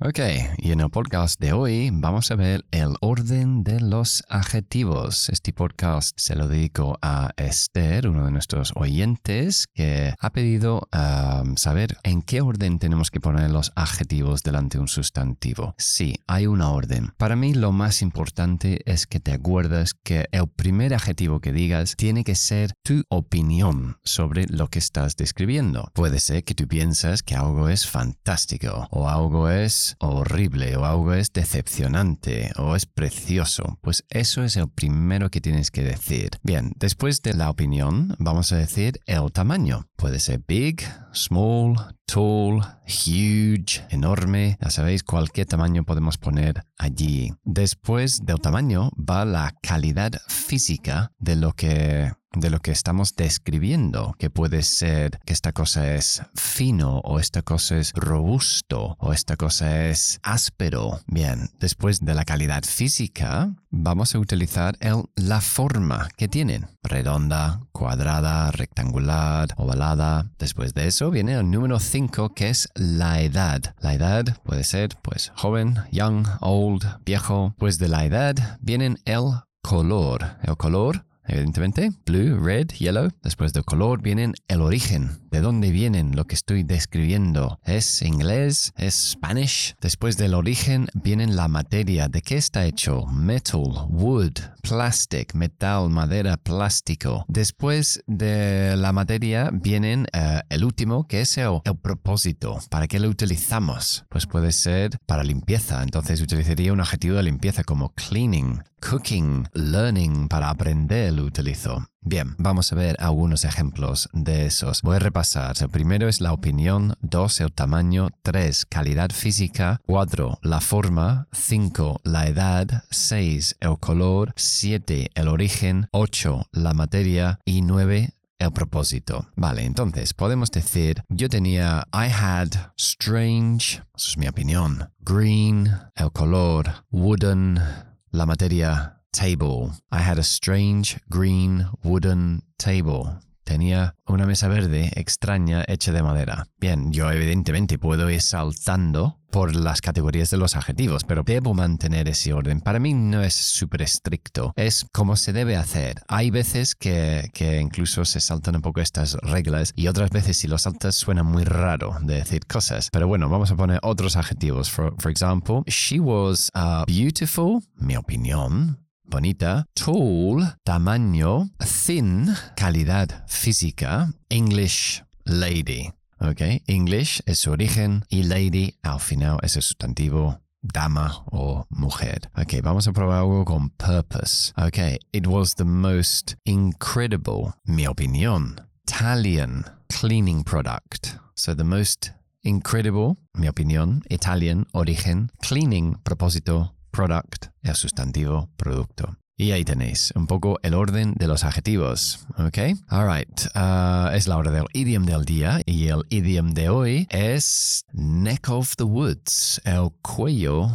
Ok, y en el podcast de hoy vamos a ver el orden de los adjetivos. Este podcast se lo dedico a Esther, uno de nuestros oyentes, que ha pedido um, saber en qué orden tenemos que poner los adjetivos delante de un sustantivo. Sí, hay una orden. Para mí lo más importante es que te acuerdas que el primer adjetivo que digas tiene que ser tu opinión sobre lo que estás describiendo. Puede ser que tú piensas que algo es fantástico o algo es horrible o algo es decepcionante o es precioso, pues eso es el primero que tienes que decir. Bien, después de la opinión vamos a decir el tamaño. Puede ser big, small, tall, huge, enorme. Ya sabéis, cualquier tamaño podemos poner allí. Después del tamaño va la calidad física de lo que de lo que estamos describiendo, que puede ser que esta cosa es fino o esta cosa es robusto o esta cosa es áspero. Bien, después de la calidad física, vamos a utilizar el, la forma que tienen. Redonda, cuadrada, rectangular, ovalada. Después de eso viene el número 5 que es la edad. La edad puede ser pues joven, young, old, viejo. Pues de la edad vienen el color. El color evidentemente, blue, red, yellow. Después del color vienen el origen, de dónde vienen lo que estoy describiendo. ¿Es inglés? ¿Es Spanish? Después del origen vienen la materia, de qué está hecho, metal, wood, plastic, metal, madera, plástico. Después de la materia vienen eh, el último, que es el, el propósito. ¿Para qué lo utilizamos? Pues puede ser para limpieza, entonces utilizaría un adjetivo de limpieza como cleaning, cooking, learning, para aprender lo utilizo. Bien, vamos a ver algunos ejemplos de esos. Voy a repasar. El primero es la opinión, dos, el tamaño, tres, calidad física, cuatro, la forma, cinco, la edad, seis, el color, siete, el origen, ocho, la materia y nueve, el propósito. Vale, entonces podemos decir, yo tenía, I had strange, eso es mi opinión, green, el color, wooden, la materia table. I had a strange green wooden table. Tenía una mesa verde extraña hecha de madera. Bien, yo evidentemente puedo ir saltando por las categorías de los adjetivos, pero debo mantener ese orden. Para mí no es súper estricto, es como se debe hacer. Hay veces que, que, incluso se saltan un poco estas reglas y otras veces si lo saltas suena muy raro de decir cosas. Pero bueno, vamos a poner otros adjetivos. For, for example, she was uh, beautiful, mi opinión, bonita, tall, tamaño, thin, calidad física, English lady. Ok, English es su origen y lady al final es el sustantivo dama o mujer. Ok, vamos a probar algo con purpose. Ok, it was the most incredible, mi opinión, Italian cleaning product. So the most incredible, mi opinión, Italian, origen, cleaning, propósito, product, el sustantivo producto. Y ahí tenéis un poco el orden de los adjetivos, ¿ok? Alright, uh, es la hora del idiom del día y el idiom de hoy es neck of the woods, el cuello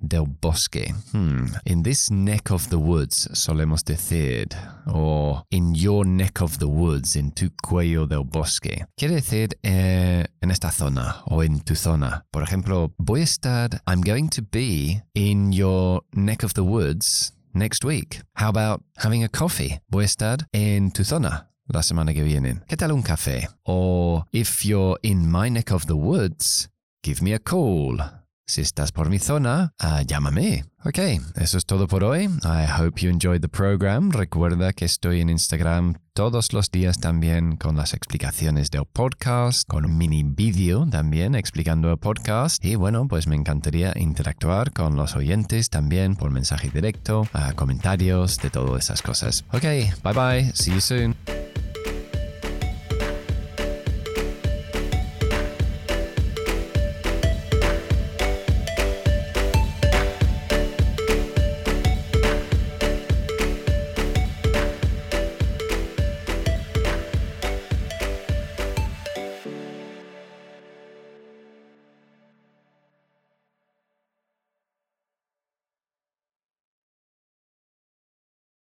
del bosque. Hmm. In this neck of the woods, solemos decir, or in your neck of the woods, en tu cuello del bosque. Quiere decir eh, en esta zona o en tu zona. Por ejemplo, voy a estar, I'm going to be in your neck of the woods next week. How about having a coffee? Voy a estar en tu zona la semana que viene. ¿Qué tal un café? Or if you're in my neck of the woods, give me a call. Si estás por mi zona, uh, llámame. Ok, eso es todo por hoy. I hope you enjoyed the program. Recuerda que estoy en Instagram todos los días también con las explicaciones del podcast, con un mini vídeo también explicando el podcast. Y bueno, pues me encantaría interactuar con los oyentes también por mensaje directo, uh, comentarios, de todas esas cosas. Ok, bye bye, see you soon.